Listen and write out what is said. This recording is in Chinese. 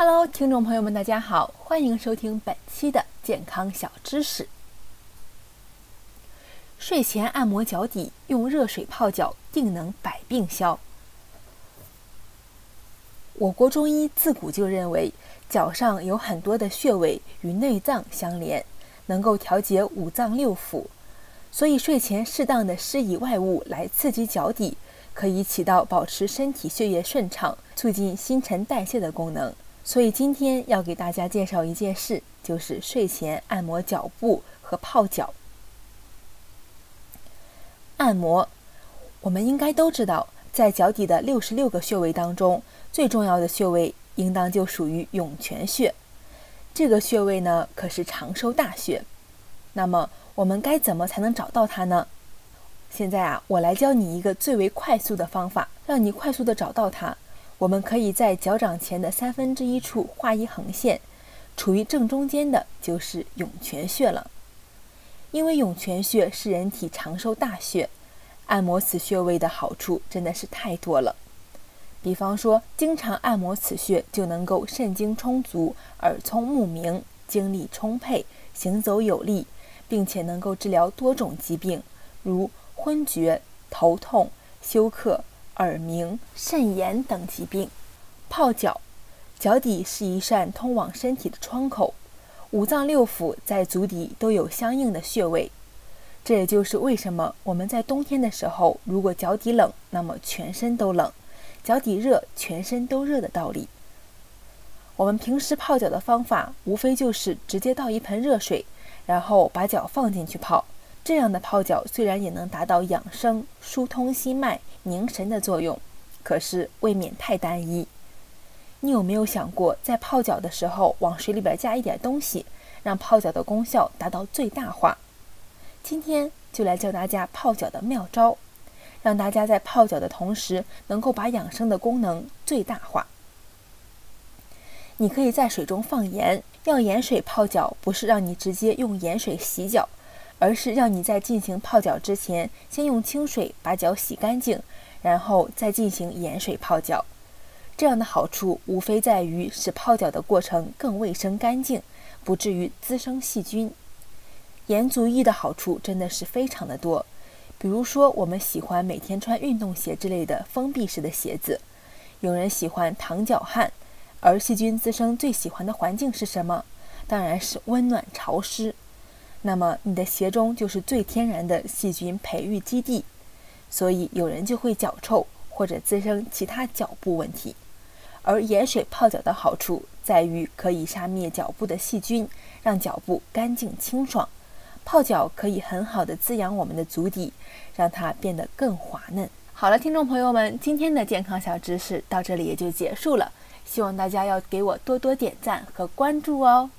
Hello，听众朋友们，大家好，欢迎收听本期的健康小知识。睡前按摩脚底，用热水泡脚，定能百病消。我国中医自古就认为，脚上有很多的穴位与内脏相连，能够调节五脏六腑，所以睡前适当的施以外物来刺激脚底，可以起到保持身体血液顺畅、促进新陈代谢的功能。所以今天要给大家介绍一件事，就是睡前按摩脚部和泡脚。按摩，我们应该都知道，在脚底的六十六个穴位当中，最重要的穴位应当就属于涌泉穴。这个穴位呢，可是长寿大穴。那么我们该怎么才能找到它呢？现在啊，我来教你一个最为快速的方法，让你快速的找到它。我们可以在脚掌前的三分之一处画一横线，处于正中间的就是涌泉穴了。因为涌泉穴是人体长寿大穴，按摩此穴位的好处真的是太多了。比方说，经常按摩此穴就能够肾精充足、耳聪目明、精力充沛、行走有力，并且能够治疗多种疾病，如昏厥、头痛、休克。耳鸣、肾炎等疾病。泡脚，脚底是一扇通往身体的窗口，五脏六腑在足底都有相应的穴位。这也就是为什么我们在冬天的时候，如果脚底冷，那么全身都冷；脚底热，全身都热的道理。我们平时泡脚的方法，无非就是直接倒一盆热水，然后把脚放进去泡。这样的泡脚虽然也能达到养生、疏通心脉、凝神的作用，可是未免太单一。你有没有想过，在泡脚的时候往水里边加一点东西，让泡脚的功效达到最大化？今天就来教大家泡脚的妙招，让大家在泡脚的同时能够把养生的功能最大化。你可以在水中放盐，要盐水泡脚，不是让你直接用盐水洗脚。而是让你在进行泡脚之前，先用清水把脚洗干净，然后再进行盐水泡脚。这样的好处无非在于使泡脚的过程更卫生干净，不至于滋生细菌。盐足浴的好处真的是非常的多，比如说我们喜欢每天穿运动鞋之类的封闭式的鞋子，有人喜欢淌脚汗，而细菌滋生最喜欢的环境是什么？当然是温暖潮湿。那么你的鞋中就是最天然的细菌培育基地，所以有人就会脚臭或者滋生其他脚部问题。而盐水泡脚的好处在于可以杀灭脚部的细菌，让脚部干净清爽。泡脚可以很好的滋养我们的足底，让它变得更滑嫩。好了，听众朋友们，今天的健康小知识到这里也就结束了，希望大家要给我多多点赞和关注哦。